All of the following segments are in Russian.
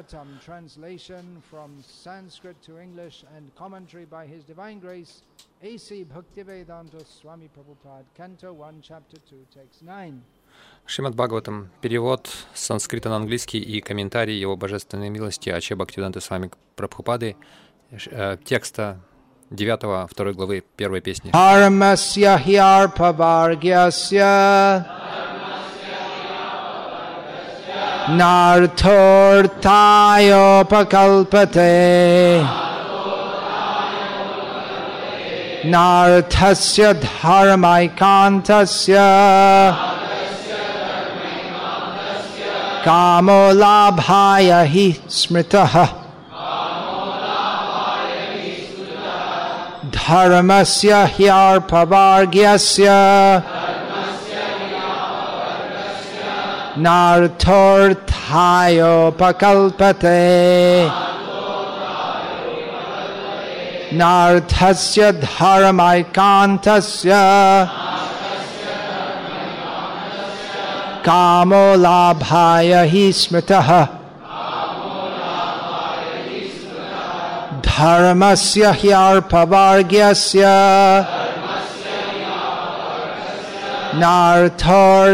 Bhagavatam, translation from Sanskrit to English and commentary by His Divine Grace, A.C. Bhaktivedanta Swami Prabhupada, Canto 1, Chapter 2, Text 9. Шримад Бхагаватам. Перевод с санскрита на английский и комментарий его божественной милости Аче Бхактивиданта с вами Прабхупады. Э, текста 9 второй главы первой песни. Парамасья хьярпаваргясья नार्थोऽर्थायोपकल्पते नार्थस्य धर्मैकान्तस्य। कामो लाभाय हि स्मृतः। धर्मस्य ह्यार्पवार्ग्यस्य नार्थोऽर्थायोपकल्पते नार्थस्य धर्मैकान्तस्य। कामो लाभाय हि स्मृतः। धर्मस्य ह्यार्पवार्ग्यस्य। नार्थोऽर्थायोपकल्पते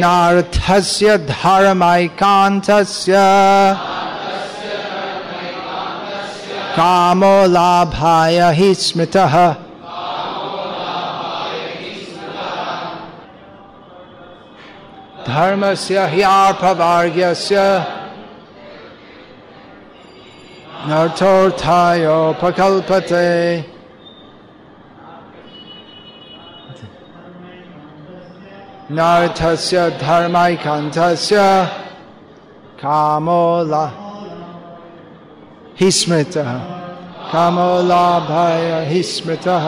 नार्थस्य धर्मैकान्तस्य। कामो लाभाय हि स्मृतः। धर्मस्य ह्यार्पवार्ग्यस्य नर्थोऽर्थायोपकल्पते नार्थस्य धर्मैकान्तस्य कामो ला हि स्मृतः कामो लाभाय हि स्मृतः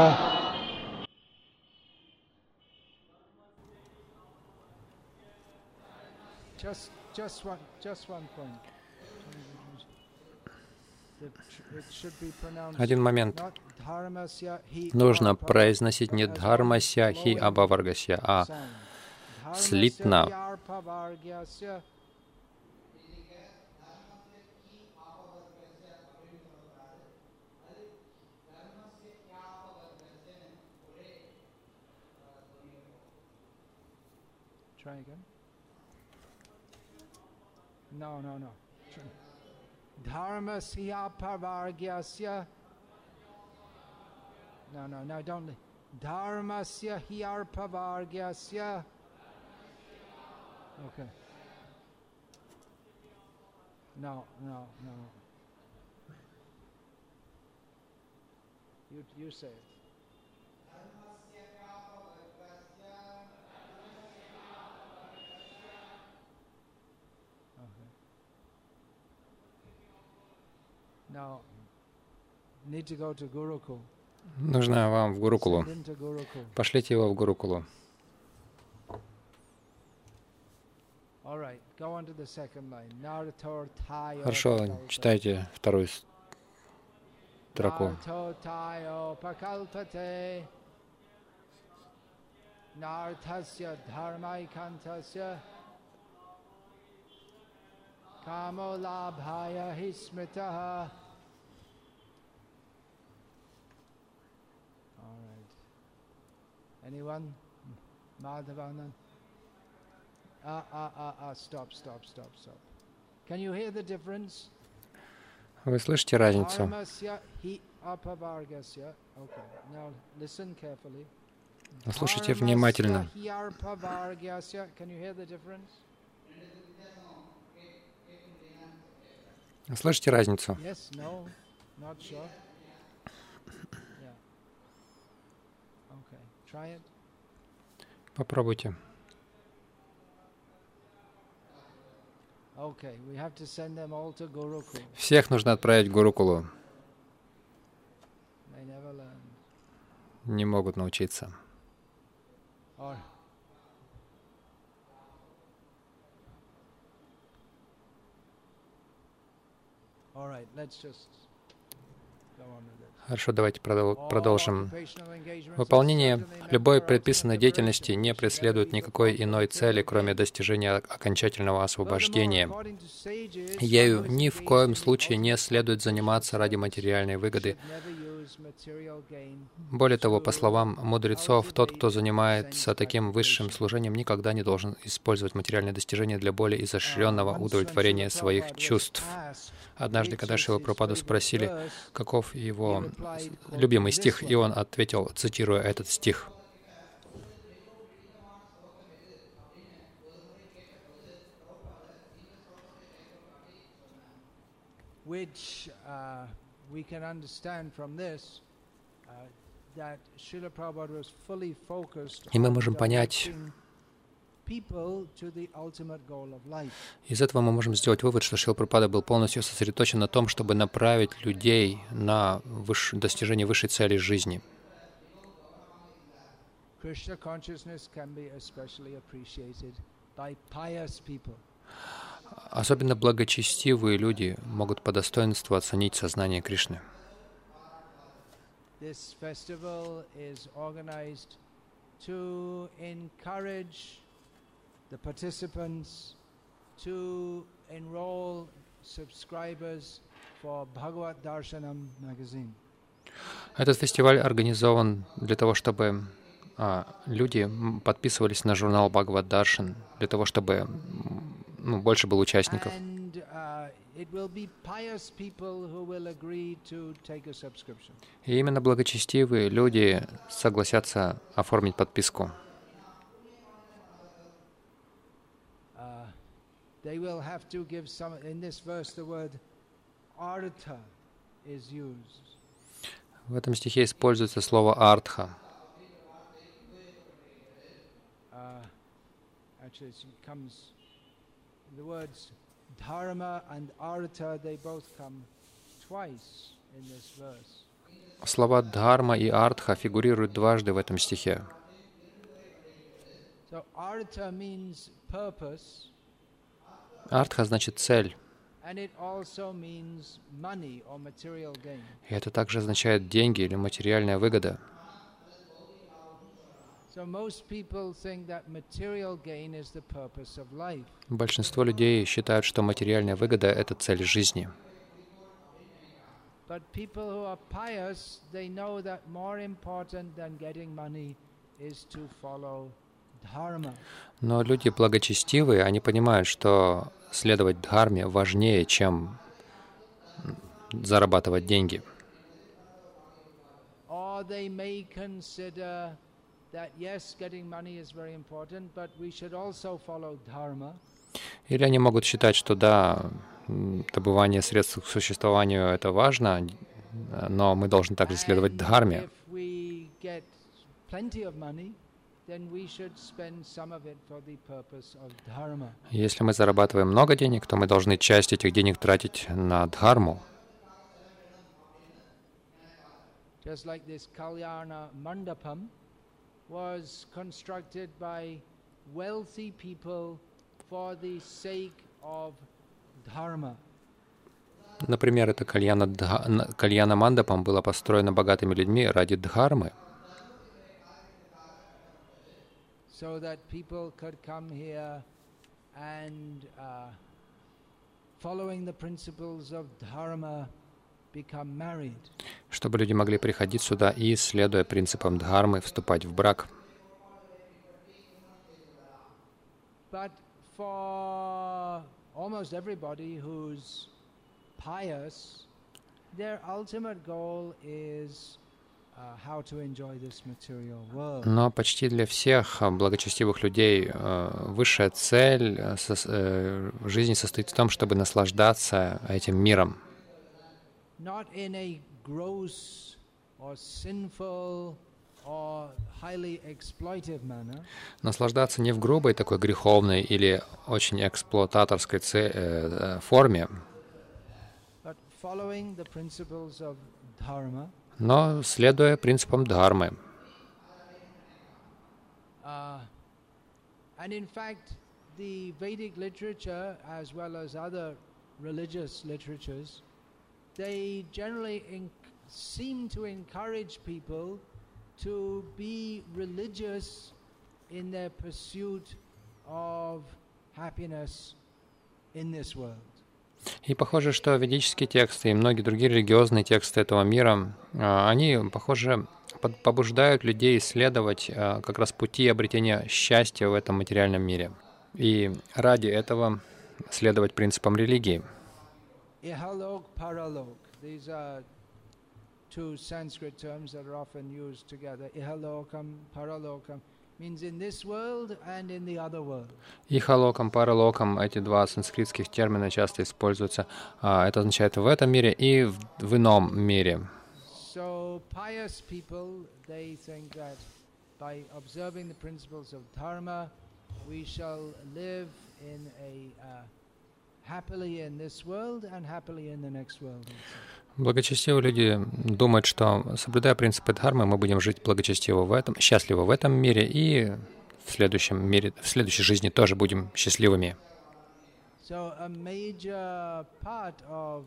Just, just one, just one point. Один момент. Нужно произносить не дхармася хи абаваргася, а слитно. Try again. No, no, no. Dharmasya parvargyasya. No, no, no, don't. Dharmasya hyarpavargyasya. Okay. No, no, no. You, you say it. Нужно вам в Гурукулу. Пошлите его в Гурукулу. Хорошо, читайте вторую строку. Narto tayo pakalpate. Nartasya Anyone? Madhavanand? Ah, ah, ah, ah, stop, stop, stop, stop. Can you hear the difference? Вы слышите разницу? Carefully. Слушайте внимательно. Слышите разницу? Yes, no, not sure. Yeah. Okay, try it. Попробуйте. Okay, we have to send them all to Gurukul. Всех нужно отправить в Гурукулу. Не могут научиться. All right, let's just go on with it. Хорошо, давайте продолжим. Выполнение любой предписанной деятельности не преследует никакой иной цели, кроме достижения окончательного освобождения. Ею ни в коем случае не следует заниматься ради материальной выгоды. Более того, по словам мудрецов, тот, кто занимается таким высшим служением, никогда не должен использовать материальные достижения для более изощренного удовлетворения своих чувств. Однажды, когда Шила Пропаду спросили, каков его любимый стих, и он ответил, цитируя этот стих. which uh, we can understand from this uh, that Srila Prabhupada was fully focused И мы on можем понять. Из этого мы можем сделать вывод, что Шил Пропада был полностью сосредоточен на том, чтобы направить людей на выш... достижение высшей цели жизни. Krishna Особенно благочестивые люди могут по достоинству оценить сознание Кришны. Этот фестиваль организован для того, чтобы а, люди подписывались на журнал Бхагават Даршан, для того, чтобы ну, больше было участников. Uh. И именно благочестивые люди согласятся оформить подписку. Uh, they will have to give some, in this verse, the word artha is used. В этом стихе используется слово «артха». Uh, actually, it comes, the words dharma and artha, they both come twice in this verse. Слова «дхарма» и «артха» фигурируют дважды в этом стихе. «Артха» значит «цель», и это также означает «деньги» или «материальная выгода». So most people think that material gain is the purpose of life. Большинство людей считают, что материальная выгода — это цель жизни. Но люди благочестивые, они понимают, что следовать дхарме важнее, чем зарабатывать деньги. Or they may consider that yes, getting money is very important, but we should also follow dharma. Или они могут считать, что да, добывание средств к существованию — это важно, но мы должны также следовать дхарме. Если мы зарабатываем много денег, то мы должны часть этих денег тратить на дхарму. Just like this Kalyana Mandapam was constructed by wealthy people for the sake of dharma. Например, это кальяна, Дха- н- кальяна мандапам было построено богатыми людьми ради дхармы, so that people could come here and, uh, following the principles of dharma, become married. чтобы люди могли приходить сюда и, следуя принципам дхармы, вступать в брак. Uh. Но почти для всех а, благочестивых людей э, высшая цель э, э, жизни состоит в том, чтобы наслаждаться этим миром. Not in a gross or sinful or highly exploitive manner, Наслаждаться не в грубой такой греховной или очень эксплуататорской э, э, форме, but following the principles of dharma. но следуя принципам дхармы. Uh, and in fact, the Vedic literature, as well as other religious literatures, they generally en- seem to encourage people to be religious in their pursuit of happiness in this world. И похоже, что ведические тексты и многие другие религиозные тексты этого мира, а, они, похоже, побуждают людей исследовать а, как раз пути обретения счастья в этом материальном мире. И ради этого следовать принципам религии. Ihalok, paralok. These are two Sanskrit terms that are often used together. Ihalokam, paralokam means in this world and in the other world. Ихалокам, паралокам, эти два санскритских термина часто используются. А, Это означает в этом мире и в ином мире. So pious people, they think that by observing the principles of dharma, we shall live in a uh, Благочестивые люди думают, что соблюдая принципы дхармы, мы будем жить благочестиво в этом, счастливо в этом мире и в следующем мире, в следующей жизни тоже будем счастливыми. So a major part of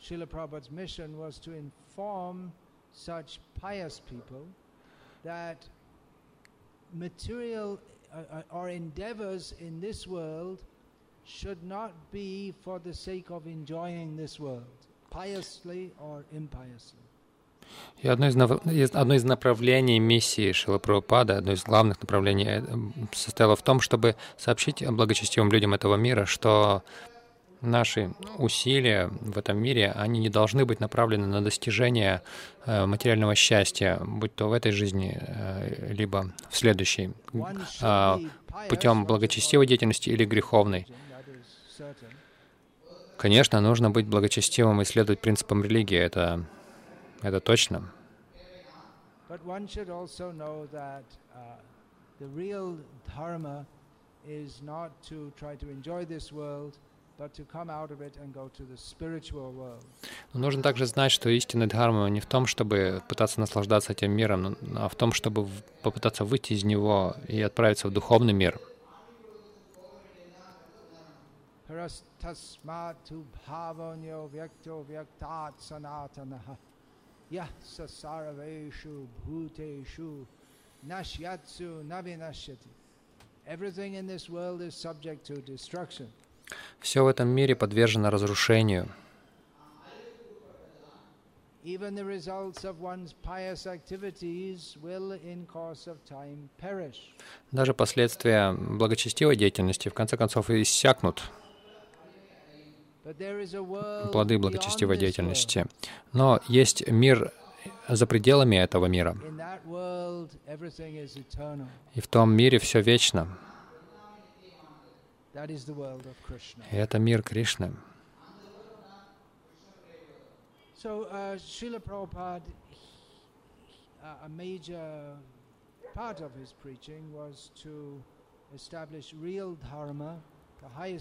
Srila Prabhupada's mission was to inform such pious people that material or endeavors in this world should not be for the sake of enjoying this world, piously or impiously. И одно из, одно из направлений миссии Шила Прабхупады, одно из главных направлений э, состояло в том, чтобы сообщить благочестивым людям этого мира, что наши усилия в этом мире, они не должны быть направлены на достижение э, материального счастья, будь то в этой жизни, э, либо в следующей, а, путем благочестивой деятельности или греховной. Конечно, нужно быть благочестивым и следовать принципам религии, это, это точно. Uh. Но нужно также знать, что истинная дхарма не в том, чтобы пытаться наслаждаться этим миром, а в том, чтобы попытаться выйти из него и отправиться в духовный мир. Everything in this world is subject to destruction. Все в этом мире подвержено разрушению. Even the results of one's pious activities will, in course of time, perish. Даже последствия благочестивой деятельности в конце концов иссякнут, But there is a world плоды благочестивой деятельности. Но есть мир за пределами этого мира. И в том мире все вечно. И это мир Кришны. So, uh,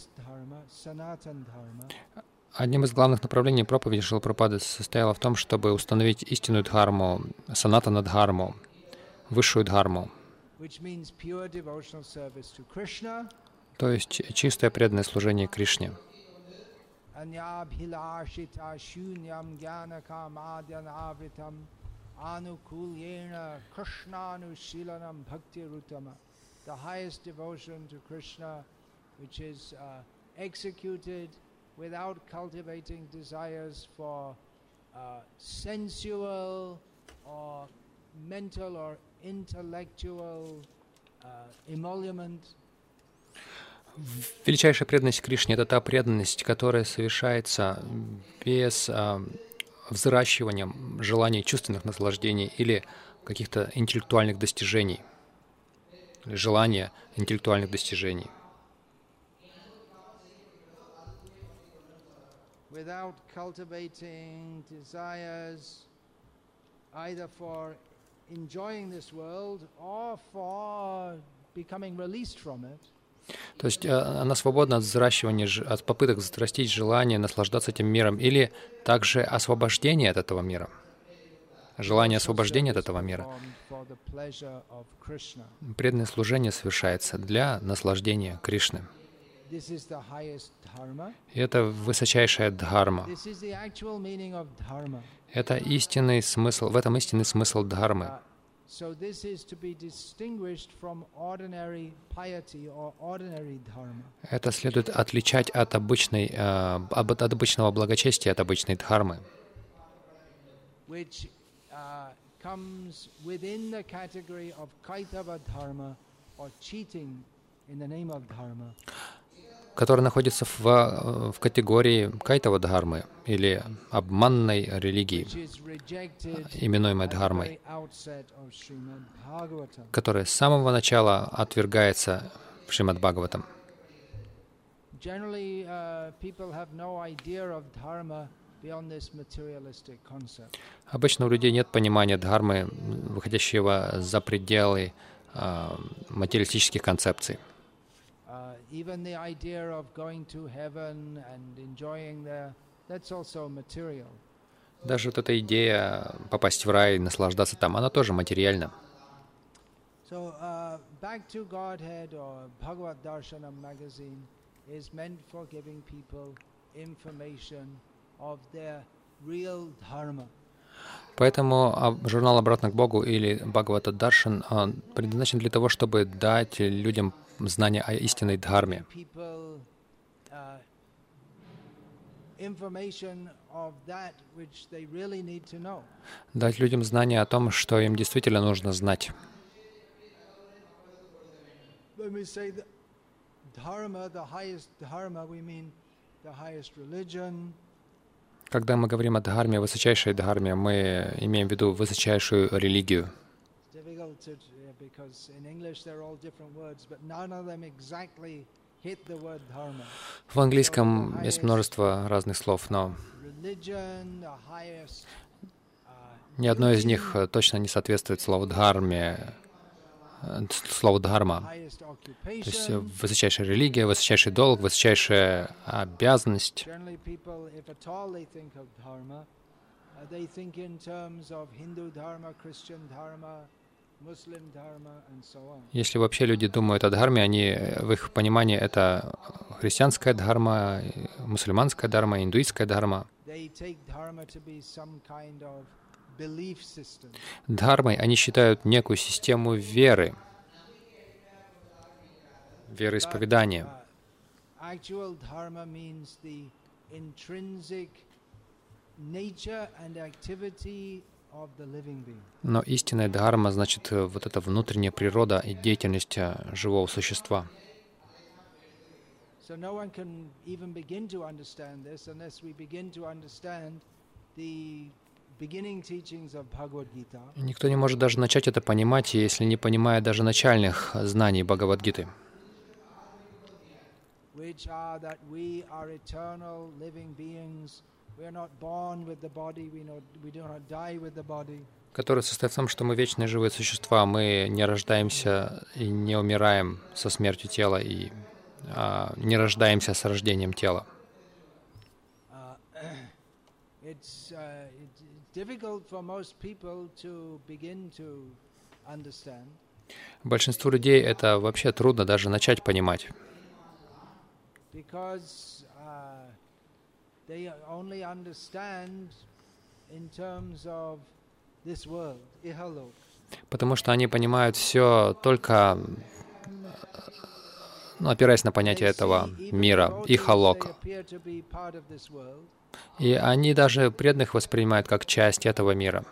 uh, Одним из главных направлений проповеди Шилапрапады состояло в том, чтобы установить истинную дхарму, санатана дхарму, высшую дхарму, то есть чистое преданное служение Кришне. The highest devotion to Krishna, which is uh, executed without cultivating desires for uh, sensual or mental or intellectual uh, emolument, Величайшая преданность Кришне — это та преданность, которая совершается без а, взращивания желаний чувственных наслаждений или каких-то интеллектуальных достижений, желания интеллектуальных достижений. Without cultivating desires either for enjoying this world or for becoming released from it, То есть э, она свободна от взращивания, от попыток взрастить желание наслаждаться этим миром или также освобождение от этого мира, желание освобождения от этого мира. Преданное служение совершается для наслаждения Кришны. И это высочайшая дхарма. Это истинный смысл, в этом истинный смысл дхармы. Uh. Это следует отличать от обычной, э, об- от обычного благочестия, от обычной дхармы, которая находится в, э, в категории кайтова дхармы или обманной религии, именуемой дхармой, которая с самого начала отвергается в Шримад Бхагаватам. Uh. Обычно у людей нет понимания дхармы, выходящего за пределы э, материалистических концепций. Uh, even the idea of going to heaven and enjoying there, that's also material. Даже вот эта идея попасть в рай, наслаждаться там, она тоже материальна. So, uh, Back to Godhead or Bhagavad Darshanam magazine is meant for giving people information of their real dharma. Поэтому а, журнал «Обратно к Богу» или Бхагавата Даршан а, предназначен для того, чтобы дать людям знания о истинной дхарме, uh, дать людям знания о том, что им действительно нужно знать. Когда мы говорим о дхарме, высочайшей дхарме, мы имеем в виду высочайшую религию. Difficult to, uh, because in English they're all different words, but none of them exactly hit the word dharma. В английском есть множество разных слов, но. Uh, ни одно из них э, точно не соответствует слову дхарме, э, слову дхарма. То есть э, высочайшая религия, высочайший долг, высочайшая обязанность. Uh, they think in terms of Hindu dharma, Christian dharma, Если вообще люди думают о дхарме, они э, в их понимании это христианская дхарма, мусульманская дхарма, индуистская дхарма. Дхармой они считают некую систему веры, вероисповедания. Uh. Но истинная дхарма значит э, вот эта внутренняя природа и деятельность э, живого существа. Никто не может даже начать это понимать, если не понимая даже начальных знаний Бхагавадгиты, which are that we are eternal living beings. Который состоит в том, что мы вечные живые существа, мы не рождаемся и не умираем со смертью тела, и а, не рождаемся с рождением тела. Uh, uh, Большинству людей это вообще трудно даже начать понимать, because uh, they only understand in terms of this world, ihalok. потому что они понимают все только ну, опираясь на понятие этого мира, devotees, их they халок. appear to be part of this world. И они даже преданных воспринимают как часть этого мира.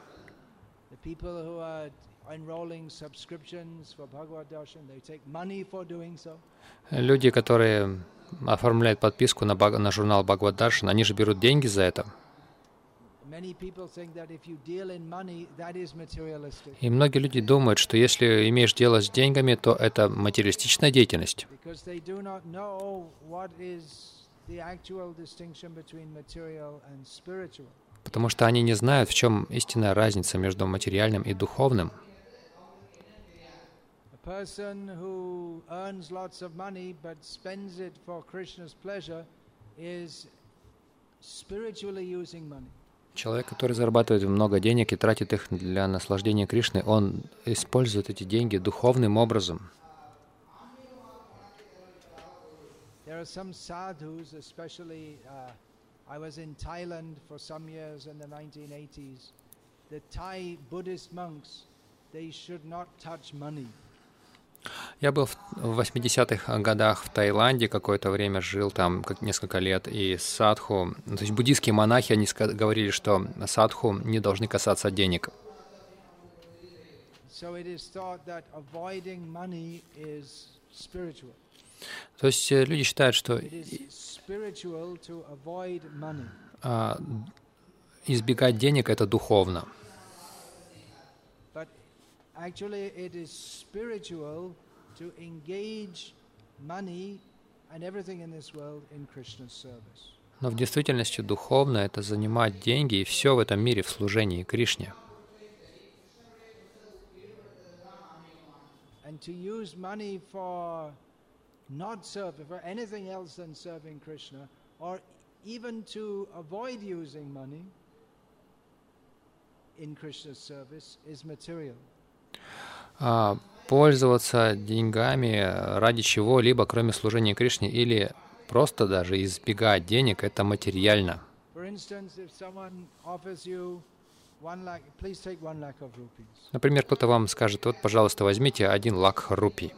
Люди, которые оформляют подписку на, Баг- на журнал Бхагавад Даршан, они же берут деньги за это. И многие люди думают, что если имеешь дело с деньгами, то это материалистичная деятельность, потому что они не знают, в чем истинная разница между материальным и духовным. Person who earns lots of money but spends it for Krishna's pleasure is spiritually using money. Человек, который зарабатывает много денег и тратит их для наслаждения Кришны, он использует эти деньги духовным образом. There are some sadhus, especially uh, I was in Thailand for some years in the 1980s. The Thai Buddhist monks, they should not touch money. Я был в 80-х годах в Таиланде, какое-то время жил там как несколько лет, и садху, то есть буддийские монахи, они говорили, что садху не должны касаться денег. То есть э, люди считают, что а, избегать денег — это духовно. Actually, it is spiritual to engage money and everything in this world in Krishna's service. Но в действительности духовно — это занимать деньги и все в этом мире в служении Кришне. And to use money for not serving, for anything else than serving Krishna, or even to avoid using money in Krishna's service is material. А, пользоваться деньгами ради чего-либо, кроме служения Кришне, или просто даже избегать денег — это материально. Например, кто-то вам скажет, вот, пожалуйста, возьмите один лак рупий.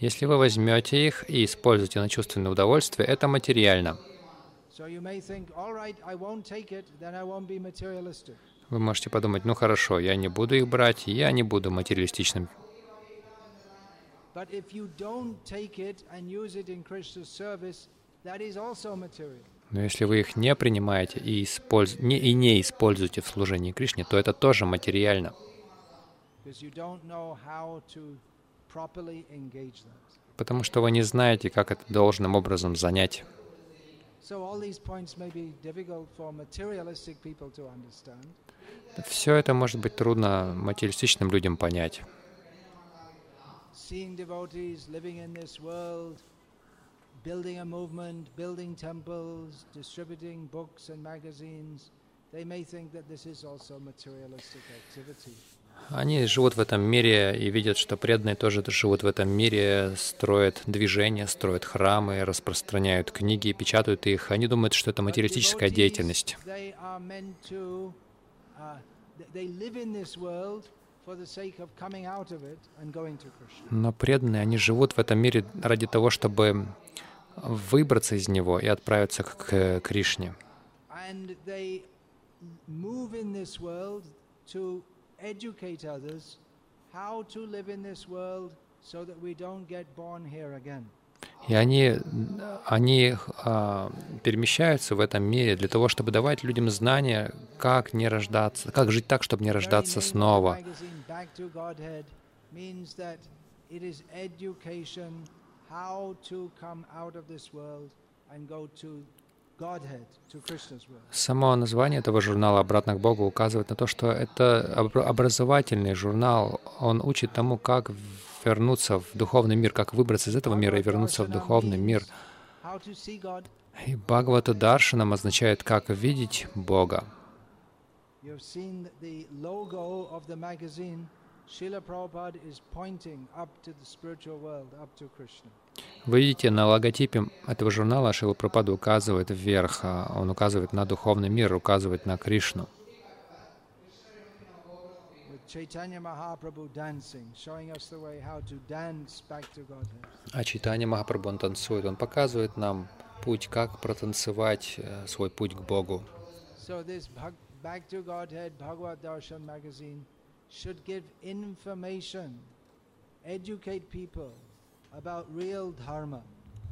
Если вы возьмете их и используете на чувственное удовольствие, это материально. Вы можете подумать, ну хорошо, я не буду их брать, я не буду материалистичным. Но если вы их не принимаете и, использ... не, и не используете в служении Кришне, то это тоже материально, потому что вы не знаете, как это должным образом занять. Все это может быть трудно материалистичным людям понять. Seeing devotees living in this world, building a movement, building temples, distributing books and magazines, they may think that this is also materialistic activity. Они живут в этом мире и видят, что преданные тоже живут в этом мире, строят движения, строят храмы, распространяют книги, печатают их. Они думают, что это материалистическая деятельность. Uh. Но преданные, они живут в этом мире ради того, чтобы выбраться из него и отправиться к к Кришне. And they move in this world to educate others how to live in this world so that we don't get born here again. И они, они а, перемещаются в этом мире для того, чтобы давать людям знания, как не рождаться, как жить так, чтобы не рождаться снова. Само название этого журнала «Обратно к Богу» указывает на то, что это об- образовательный журнал. Он учит тому, как вернуться в духовный мир, как выбраться из этого мира и вернуться в духовный мир. И Бхагавата Даршанам означает, как видеть Бога. Is pointing up to the spiritual world, up to Krishna. Вы видите, на логотипе этого журнала Шила Прабхупада указывает вверх, а он указывает на духовный мир, указывает на Кришну. А Читание Махапрабху, он танцует, он показывает нам путь, как протанцевать э, свой путь к Богу. So this Bhag- Back to Godhead Bhagavad Darshan magazine should give information, educate people about real dharma.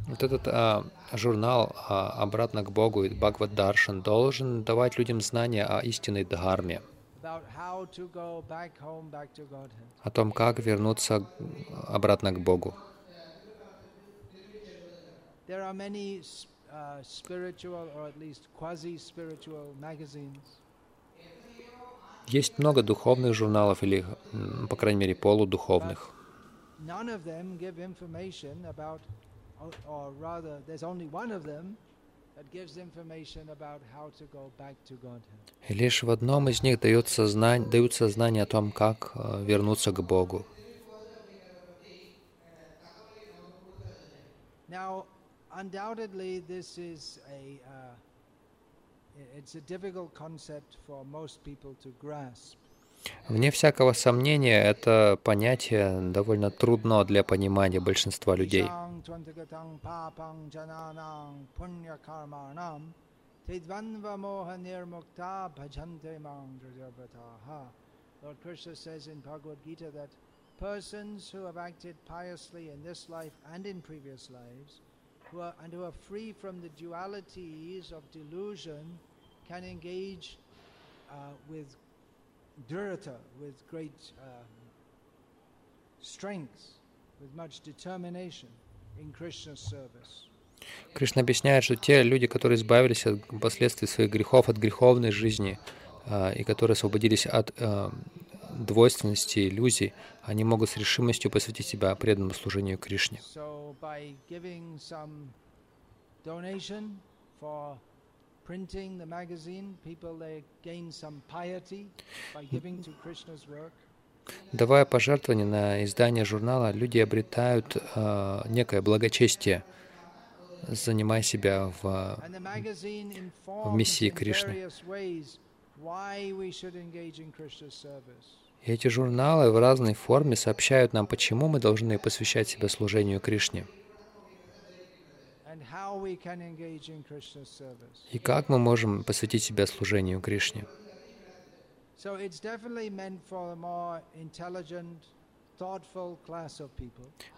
Вот этот а, журнал а, «Обратно к Богу» и Бхагават Даршан должен давать людям знания о истинной дхарме, о том, как вернуться обратно к Богу. There are many s- uh, spiritual or at least quasi-spiritual magazines. Есть много духовных журналов или, по крайней мере, полудуховных. И лишь в одном из них дается знань, даются знания о том, как э, вернуться к Богу. Now, undoubtedly, this is a uh, Вне всякого сомнения, это понятие довольно трудно для понимания большинства людей. Isang tvantagatang papang jananang punyakarmanam tedvanva moha nirmukta bhajante mang drajavataha. Lord Krishna says in Bhagavad Gita that persons who have acted piously in this life and in previous lives, who are, and who are free from the dualities of delusion, can engage uh, with dhrita, with great um, strength, with much determination in Krishna's service. Кришна объясняет, что те люди, которые избавились от последствий своих грехов, от греховной жизни, а, и которые освободились от двойственности, иллюзий, они могут с решимостью посвятить себя преданному служению Кришне. Давая пожертвования на издание журнала, люди обретают а, некое благочестие, занимая себя в magazine informs миссии Кришны. various ways why we should engage in Krishna's service. И эти журналы в разной форме сообщают нам, почему мы должны посвящать себя служению Кришне, и как мы можем посвятить себя служению Кришне.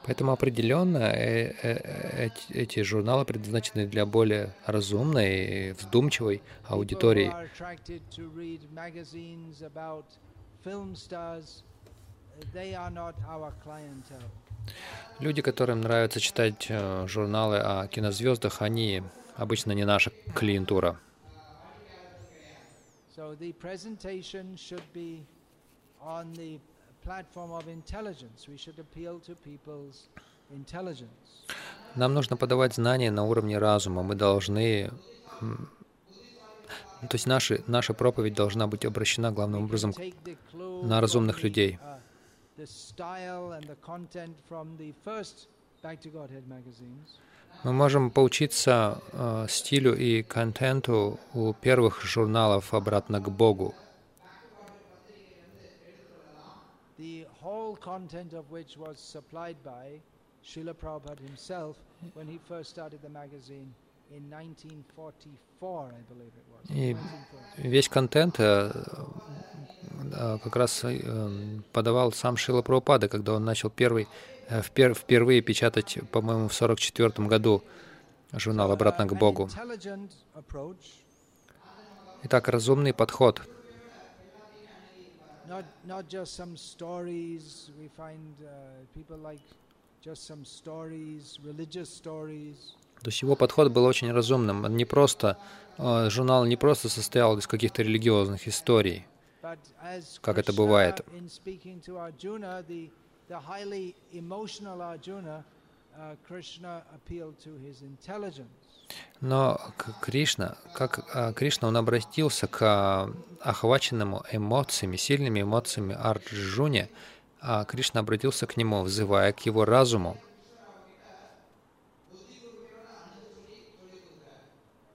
Поэтому определенно э- э- эти, эти журналы предназначены для более разумной и вздумчивой аудитории. Film stars, uh, they are not our clientele. Люди, которым нравится читать э, журналы о кинозвездах, они обычно не наша клиентура. So the presentation should be on the platform of intelligence. We should appeal to people's intelligence. Нам нужно подавать знания на уровне разума. Мы должны... ну, То есть наши, наша проповедь должна быть обращена главным образом на разумных людей. Мы можем поучиться э, стилю и контенту у первых журналов «Обратно к Богу», 1944. И 1944. весь контент э, э, как раз э, подавал сам Шила Прабхупада, когда он начал первый, впер- впервые печатать, по-моему, в 44 году журнал «Обратно к Богу». Итак, разумный подход. То есть его подход был очень разумным. Он не просто, э, журнал не просто состоял из каких-то религиозных историй, Как это бывает. uh. Но Кришна, как а, Кришна, он обратился к а, охваченному эмоциями, сильными эмоциями Арджуне, а Кришна обратился к нему, взывая к его разуму.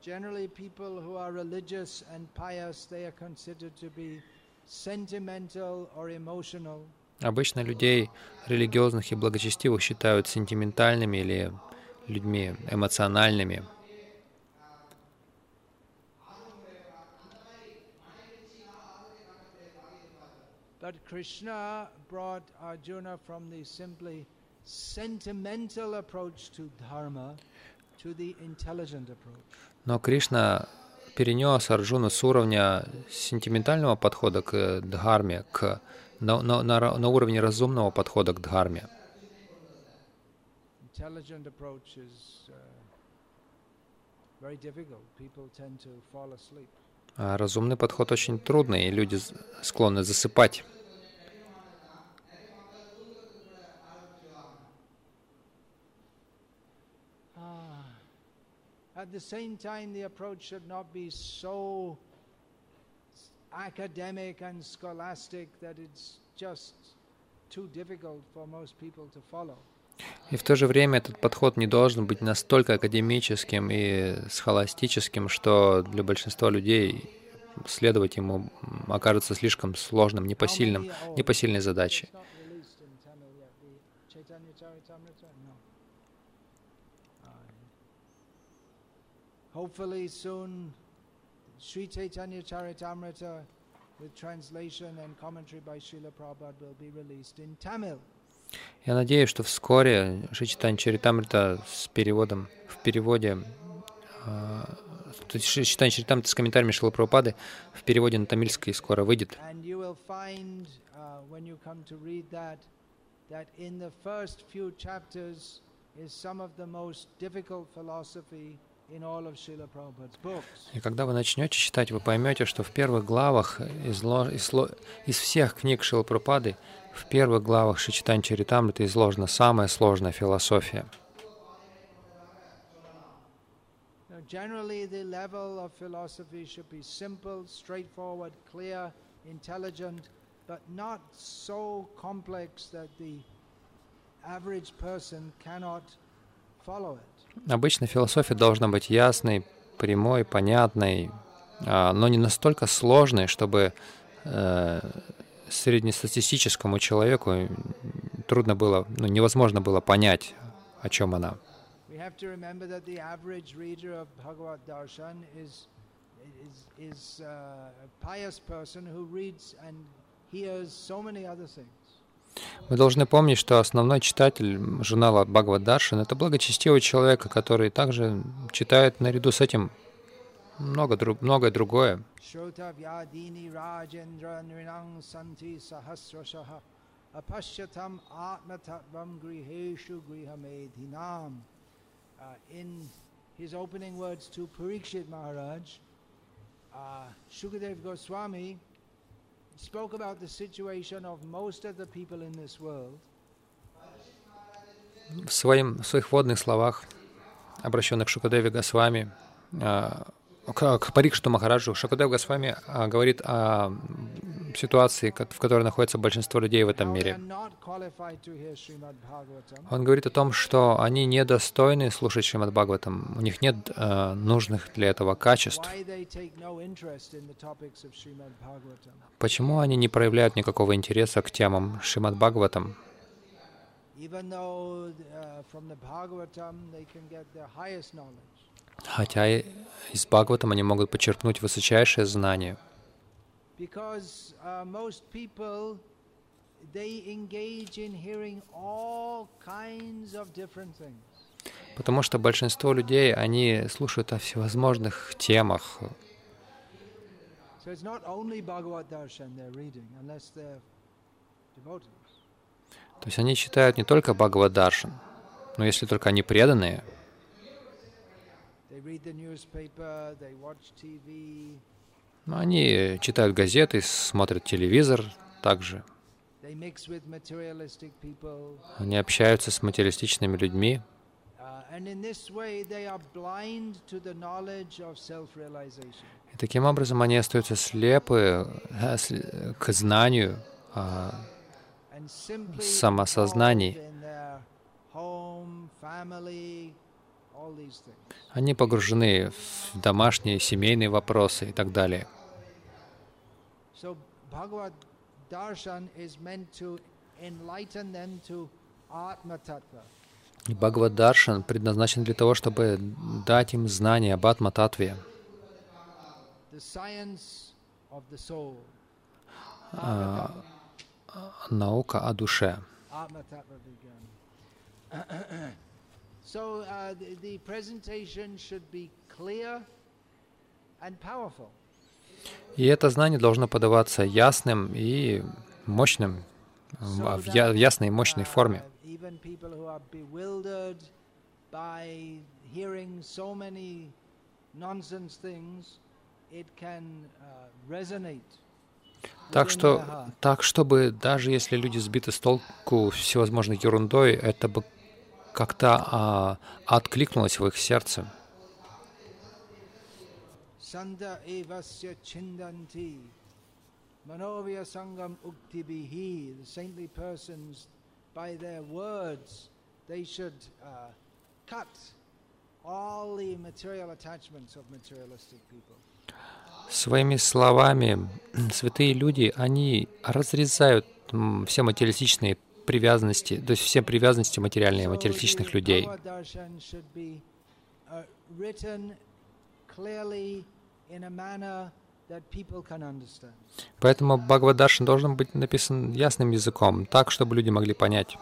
Generally, people who are religious and pious, they are considered to be sentimental or emotional. Обычно людей религиозных и благочестивых считают сентиментальными или людьми эмоциональными. But Krishna brought Arjuna from the simply sentimental approach to dharma to the intelligent approach. Но Кришна перенес Арджуну с уровня сентиментального подхода к дхарме, к, на, на, на, на уровне разумного подхода к дхарме. Uh. А разумный подход очень трудный, и люди склонны засыпать. At the same time, the approach should not be so academic and scholastic that it's just too difficult for most people to follow. И в то же время этот подход не должен быть настолько академическим и схоластическим, что для большинства людей следовать ему окажется слишком сложным, непосильным, непосильной задачей. Hopefully soon, Sri Chaitanya Charitamrita with translation and commentary by Srila Prabhupada will be released in Tamil. Я надеюсь, что вскоре Шичитань Чаритамрита с переводом, в переводе, uh, Шичитань Чаритамрита с комментариями Шила Прабхупады в переводе на тамильский скоро выйдет. And uh, и когда вы начнете читать, вы поймете, что в первых главах из, из, из всех книг Шила Пропады, в первых главах Шичитань Чаритамрита изложена самая сложная философия. But not so complex that the average person cannot follow it. Обычно философия должна быть ясной, прямой, понятной, а, но не настолько сложной, чтобы э, среднестатистическому человеку трудно было, ну, невозможно было понять, о чем она. is, uh, a pious person who reads and hears so many other things. Мы должны помнить, что основной читатель журнала Бхагавад Даршан — это благочестивый человек, который также читает наряду с этим много, друг, многое другое. Maharaj, uh, Shukadev Goswami spoke about the situation of most of the people in this world. В, своим, в своих вводных словах, обращенных к Шукадеве Госвами, к, к Парикшту Махараджу, Шакудев Госвами а, говорит о ситуации, в которой находится большинство людей в этом мире. Он говорит о том, что они недостойны слушать Шримад Бхагаватам, у них нет э, нужных для этого качеств. Почему они не проявляют никакого интереса к темам Шримад Бхагаватам? Хотя из Бхагаватам они могут почерпнуть высочайшее знание. Because uh, most people, they engage in hearing all kinds of different things. Потому что большинство людей, они слушают о всевозможных темах. То есть они читают не только Бхагавад Даршан, но если только они преданные. Но они читают газеты, смотрят телевизор также. Они общаются с материалистичными людьми. И таким образом они остаются слепы э, к знанию о самосознании. Они погружены в домашние, семейные вопросы и так далее. И Бхагавад Даршан предназначен для того, чтобы дать им знания об Атма-татве, а, наука о душе. So uh, the, the presentation should be clear and powerful. И это знание должно подаваться ясным и мощным, в ясной и мощной форме. Так что, так чтобы даже если люди сбиты с толку всевозможной ерундой, это бы как-то а, откликнулось в их сердце. Uh. Своими словами святые люди, они разрезают все материалистичные привязанности, то есть все привязанности материальные материалистичных людей. Uh. Поэтому Бхагавадаршин должен быть написан ясным языком, так, чтобы люди могли понять.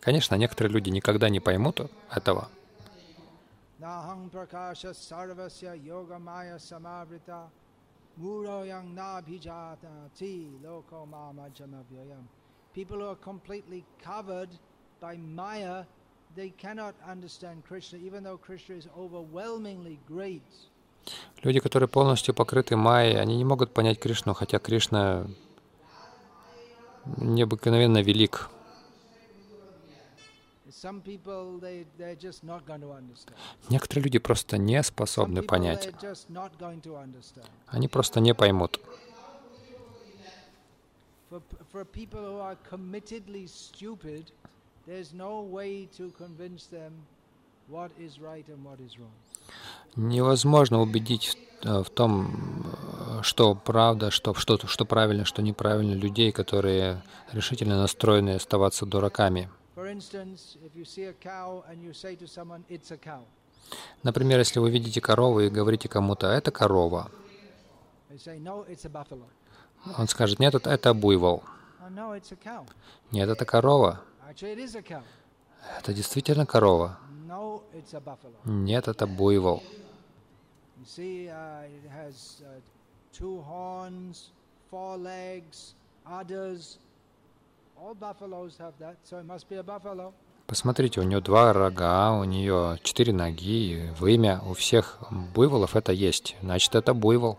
Конечно, некоторые люди никогда не поймут этого. Nahang prakasha sarvasya yoga maya samavrita People who are completely covered by maya, they cannot understand Krishna, even though Krishna is overwhelmingly great. Люди, которые полностью покрыты майей, они не могут понять Кришну, хотя Кришна необыкновенно велик. Некоторые люди просто не способны понять. Они просто не поймут. Невозможно убедить э, в том, что правда, что, что, что правильно, что неправильно людей, которые решительно настроены оставаться дураками. Например, если вы видите корову и говорите кому-то «это корова», он скажет «нет, это, это буйвол», Oh. «нет, это корова». «это действительно корова». «нет, это буйвол». Uh, uh, two horns, four legs, udders. Посмотрите, у нее два рога, у нее четыре ноги, вымя. У всех буйволов это есть. Значит, это буйвол.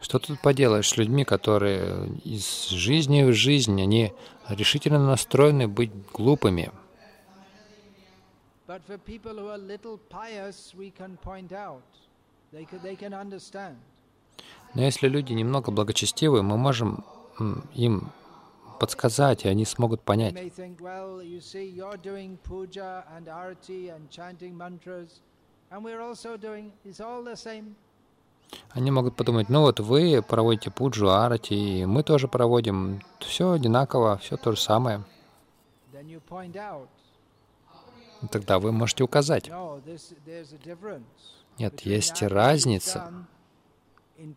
Что тут поделаешь с людьми, которые из жизни в жизнь, они решительно настроены быть глупыми. But for people who are little pious, we can point out. They can, they can understand. Но если люди немного благочестивы, мы можем им подсказать, и они смогут понять. Они могут подумать, ну вот вы проводите пуджу, арати, и мы тоже проводим. Все одинаково, все то же самое. Then you point out, Тогда вы можете указать. Нет, есть разница. uh.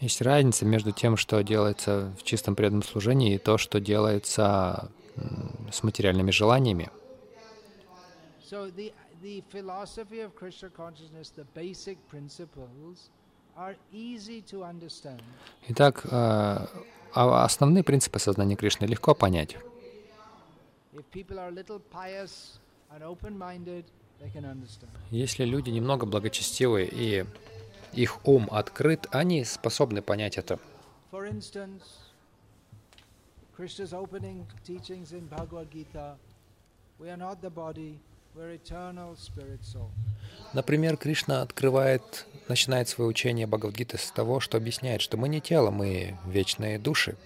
Есть разница между тем, что делается в чистом преданном служении, и то, что делается с материальными желаниями. So the the philosophy of Krishna consciousness, the basic principles, Итак, э, а основные принципы сознания Кришны легко понять. Если люди немного благочестивы и их ум открыт, они способны понять это. For instance, Krishna's opening teachings in Bhagavad Gita, we are not the body, we're eternal spirit soul. Например, Кришна открывает, начинает свое учение Бхагавдгиты с того, что объясняет, что мы не тело, мы вечные души.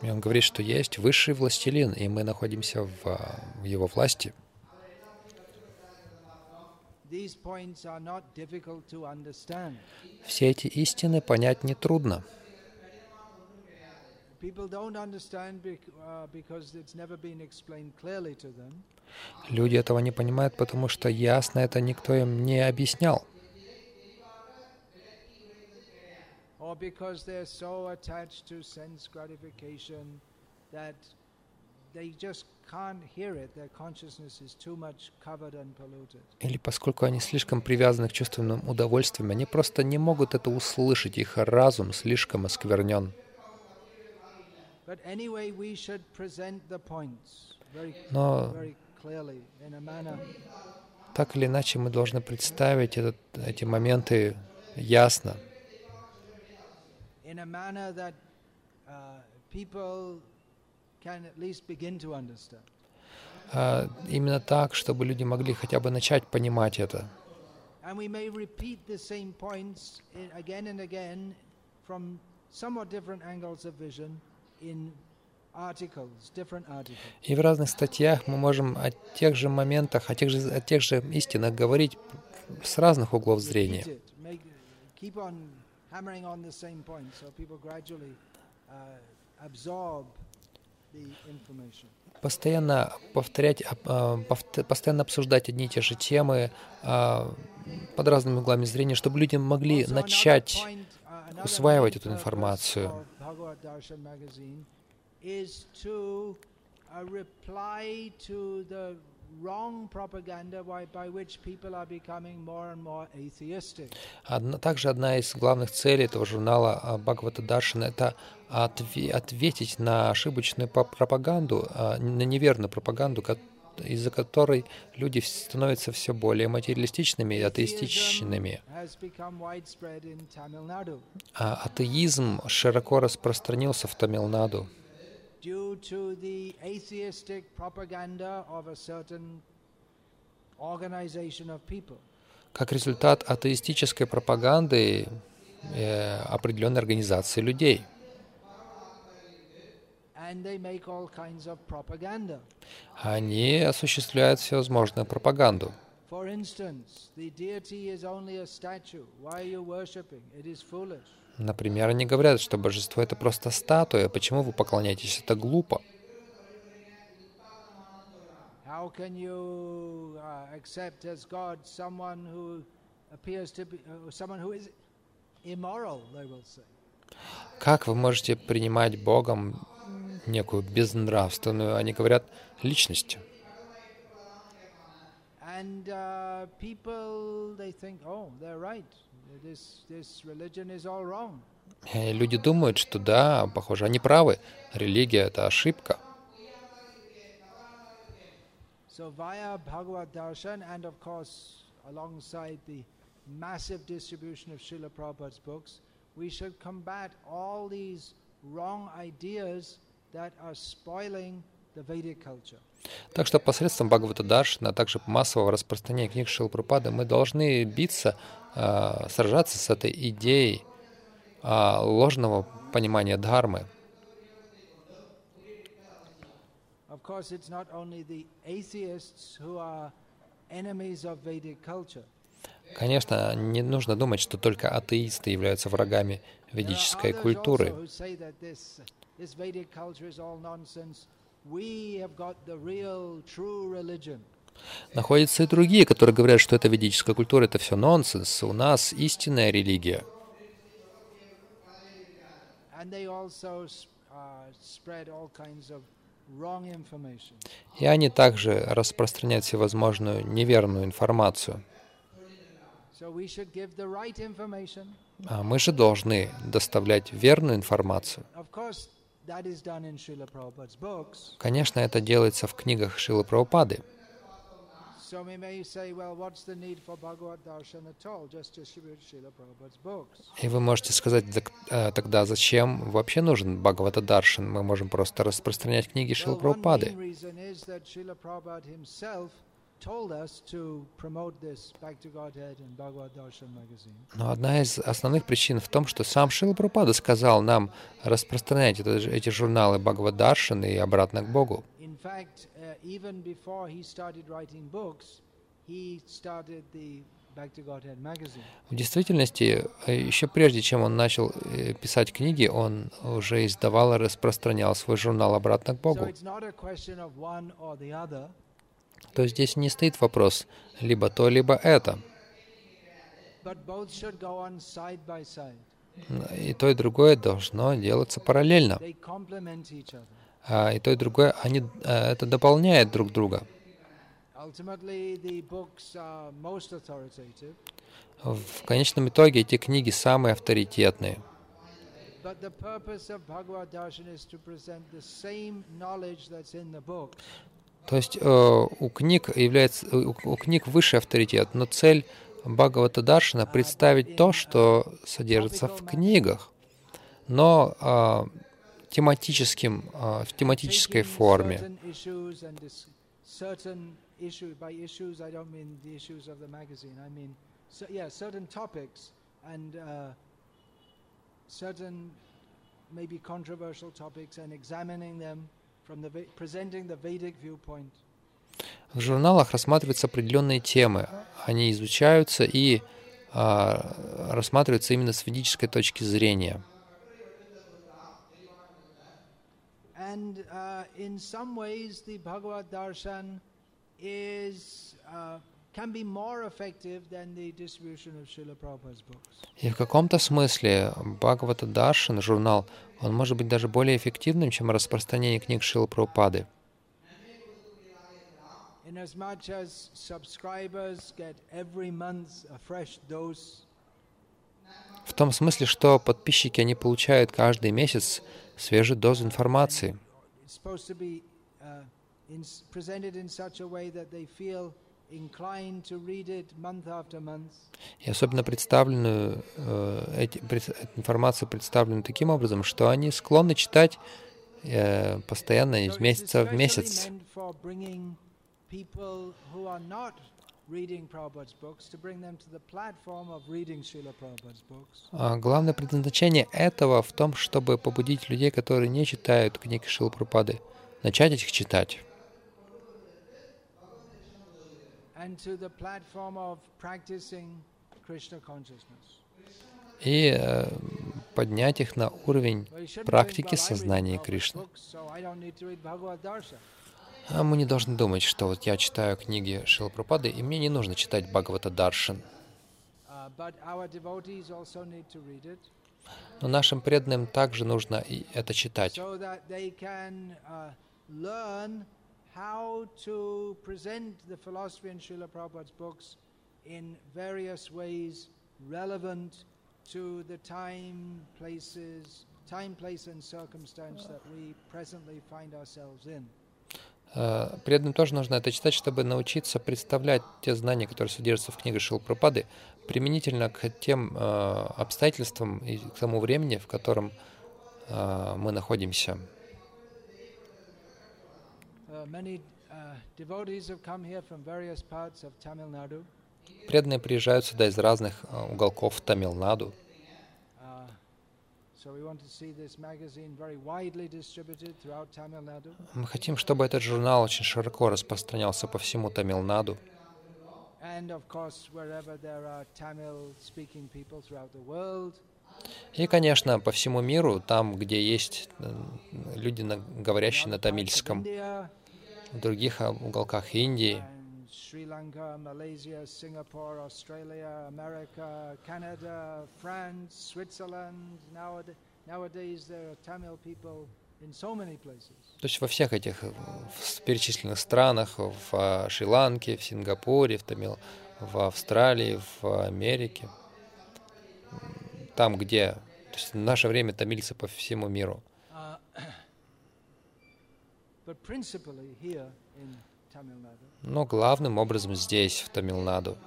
И он говорит, что есть высший властелин, и мы находимся в, а, в его власти. Все эти истины понять нетрудно. People don't understand bec- uh, because it's never been explained clearly to them. Люди этого не понимают, потому что ясно это никто им не объяснял. Или поскольку они слишком привязаны к чувственным удовольствиям, они просто не могут это услышать, их разум слишком осквернен. But anyway, we should present the points very, Но так или иначе мы должны представить этот, эти моменты ясно. А, именно так, чтобы люди могли хотя бы начать понимать это. And И в разных статьях мы можем о тех же моментах, о тех же, о тех же истинах говорить с разных углов зрения. Uh. Постоянно повторять, а, а, повт- постоянно обсуждать одни и те же темы а, под разными углами зрения, чтобы люди могли начать uh, усваивать эту информацию. Bhagavad Darshan magazine is to uh, reply to the wrong propaganda by, by which people are becoming more and more atheistic. Одна- также одна из главных целей этого журнала а, Бхагавата Даршана — это отве- ответить на ошибочную пропаганду, а, на неверную пропаганду, из-за которой люди становятся все более материалистичными и атеистичными. А атеизм широко распространился в Тамилнаду как результат атеистической пропаганды э, определенной организации людей. And they make all kinds of propaganda. Они осуществляют всевозможную пропаганду. Например, они говорят, что божество — это просто статуя. Почему вы поклоняетесь? Это глупо. Uh, uh. Как вы можете принимать Богом некую безнравственную, они говорят, личность? And uh, people they think, oh, they're right. This this religion is all wrong. И люди думают, что да, похоже, они правы. Религия — это ошибка. So via Bhagavad Darshan and of course alongside the massive distribution of Srila Prabhupada's books, we should combat all these wrong ideas Так что посредством Бхагавата Даршана, а также массового распространения книг Шилпрапады мы должны биться, а, сражаться с этой идеей а, ложного понимания дхармы. Конечно, не нужно думать, что только атеисты являются врагами ведической культуры. This, Vedic culture is all nonsense. We have got the real, true religion. Находятся и другие, которые говорят, что это ведическая культура, это все нонсенс. У нас истинная религия. Uh. И они также распространяют всевозможную неверную информацию. А мы же должны доставлять верную информацию. Конечно, это делается в книгах Шилы Прабхупады. И вы можете сказать, «Так, э, тогда зачем вообще нужен Бхагавата Даршан? Мы можем просто распространять книги one Прабхупады. Но одна из основных причин в том, что сам Шила Прабхупада сказал нам распространять это эти журналы Бхагават Даршан и обратно к Богу. Uh. В действительности, э, еще прежде, чем он начал э, писать книги, он уже издавал и распространял свой журнал обратно к Богу. То здесь не стоит вопрос либо то, либо это. И то, и другое должно делаться параллельно. А и то, и другое, они, а, это дополняет друг друга. В конечном итоге эти книги самые авторитетные. То есть э, у книг является у, у книг высший авторитет, но цель Бхагавата Даршина представить то, что содержится в книгах, но э, тематическим, э, в тематической форме. certain maybe controversial topics and examining them В журналах рассматриваются определенные темы. Они изучаются и а, рассматриваются именно с ведической точки зрения. And uh, in some ways, the Bhagavad Darshan is uh, и в каком-то смысле Бхагавата Даршан, журнал, он может быть даже более эффективным, чем распространение книг Шилы Прабхупады. В том смысле, что подписчики, они получают каждый месяц свежий доз информации и особенно представленную, э, эти, информацию представлена таким образом, что они склонны читать э, постоянно из месяца в месяц. А главное предназначение этого в том, чтобы побудить людей, которые не читают книги Шилы Прабхупады, начать их читать. И э, поднять их на уровень практики сознания Кришны. А мы не должны думать, что вот я читаю книги Шилапрапады, и мне не нужно читать Бхагавата Даршин. Но нашим преданным также нужно и это читать, how to present the philosophy in Srila Prabhupada's books in various ways relevant to the time, places, time, place and circumstance that we presently find ourselves in. Преданным тоже нужно это читать, чтобы научиться представлять те знания, которые содержатся в книге Шилпрапады, применительно к тем э, обстоятельствам и к тому времени, в котором э, мы находимся. Преданные приезжают сюда из разных uh, уголков Тамилнаду. Uh, Мы хотим, чтобы этот журнал очень широко распространялся по всему Тамилнаду. И, конечно, по всему миру, там, где есть э, люди, говорящие на тамильском, в других уголках Индии. То есть во всех этих перечисленных странах, в Шри-Ланке, в Сингапуре, в, Тамил, в Австралии, в Америке, там, где то есть в наше время тамильцы по всему миру. Но главным образом здесь, в Тамилнаду.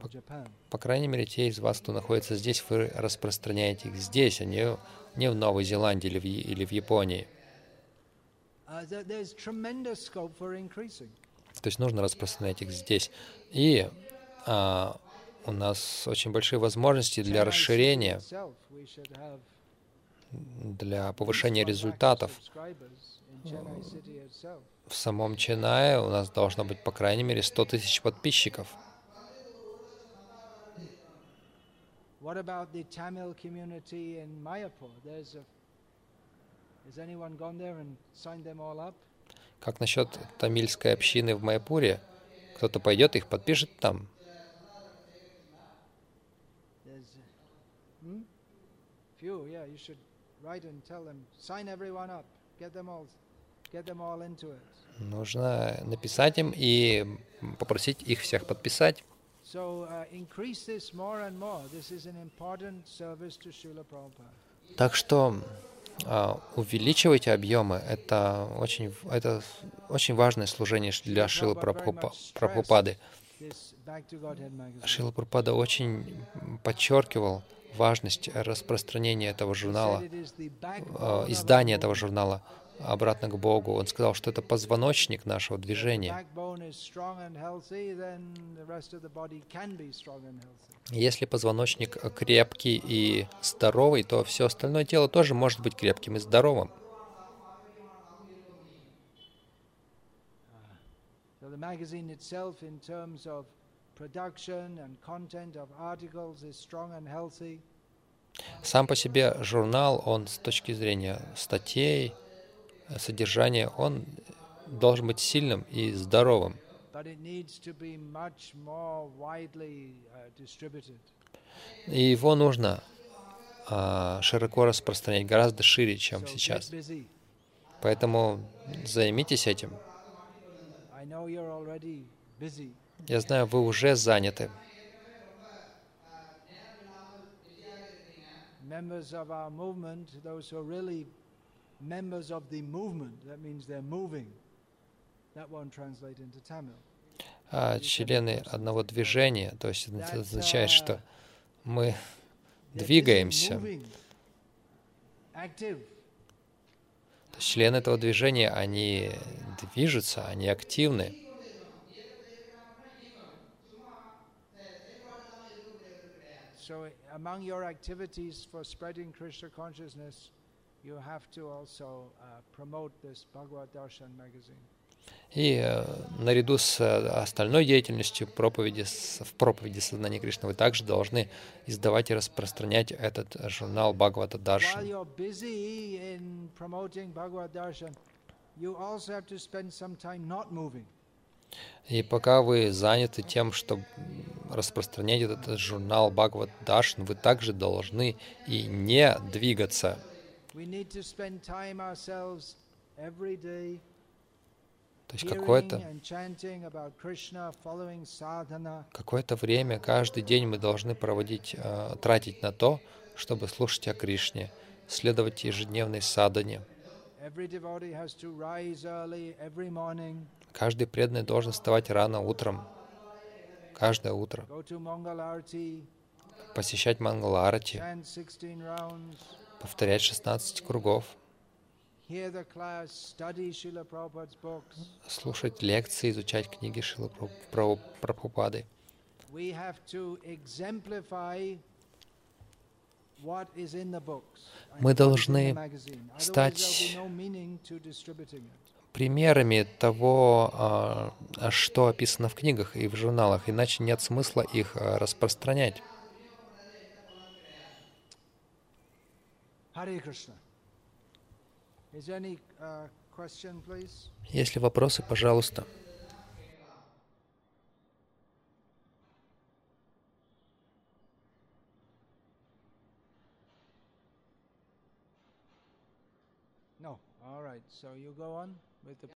По, по крайней мере, те из вас, кто находится здесь, вы распространяете их здесь, а не, не в Новой Зеландии или в, или в Японии. Uh, То есть нужно распространять их здесь. И а, у нас очень большие возможности для расширения, для повышения результатов. В самом Ченае у нас должно быть, по крайней мере, 100 тысяч подписчиков. Как насчет тамильской общины в Майяпуре? Кто-то пойдет их подпишет там? Few, yeah, you should write and tell them, sign everyone up, get them all, get them all into it. Нужно написать им и попросить их всех подписать. So uh, increase this more and more. This is an important service to Srila Prabhupada. Так что а, увеличивайте объемы. Это очень, это очень важное служение для Шилы Прабхупа- Прабхупады. Шила Прабхупада очень подчеркивал важность распространения этого журнала, of издания этого журнала обратно к Богу. Он сказал, что это позвоночник нашего движения. Если позвоночник крепкий и здоровый, то все остальное тело тоже может быть крепким и здоровым. The magazine production and content of articles, is strong and healthy. Сам по себе журнал, он с точки зрения статей, э, содержания, он должен быть сильным и здоровым. И его нужно а, широко распространять, гораздо шире, чем сейчас. Поэтому займитесь этим. Я знаю, вы уже заняты. Members of our movement, those who are really members of the movement, that means they're moving. That won't translate into Tamil. А члены одного движения, то есть это означает, что мы двигаемся. члены этого движения, они движутся, они активны. So, among your activities for spreading Krishna consciousness, you have to also uh, promote this Bhagavad Darshan magazine. И э, наряду с э, остальной деятельностью проповеди, с- в проповеди сознания Кришны вы также должны издавать и распространять этот э, журнал Бхагавата Даршан. you're busy in promoting Bhagavad Darshan, you also have to spend some time not moving. И пока вы заняты тем, чтобы распространять этот журнал Бхагават Даршан, вы также должны и не двигаться. То есть какое-то какое-то время каждый день мы должны проводить, э, тратить на то, чтобы слушать о Кришне, следовать ежедневной садане. Каждый преданный должен вставать рано утром, каждое утро, посещать Мангаларати, chant 16 rounds, повторять 16 кругов, слушать лекции, изучать книги Праб- Прабхупады. We have to exemplify what is in the books. and Мы должны стать примерами того, а, а, что описано в книгах и в журналах, иначе нет смысла их а, распространять. Uh? Если вопросы, пожалуйста. All right. So you go on with the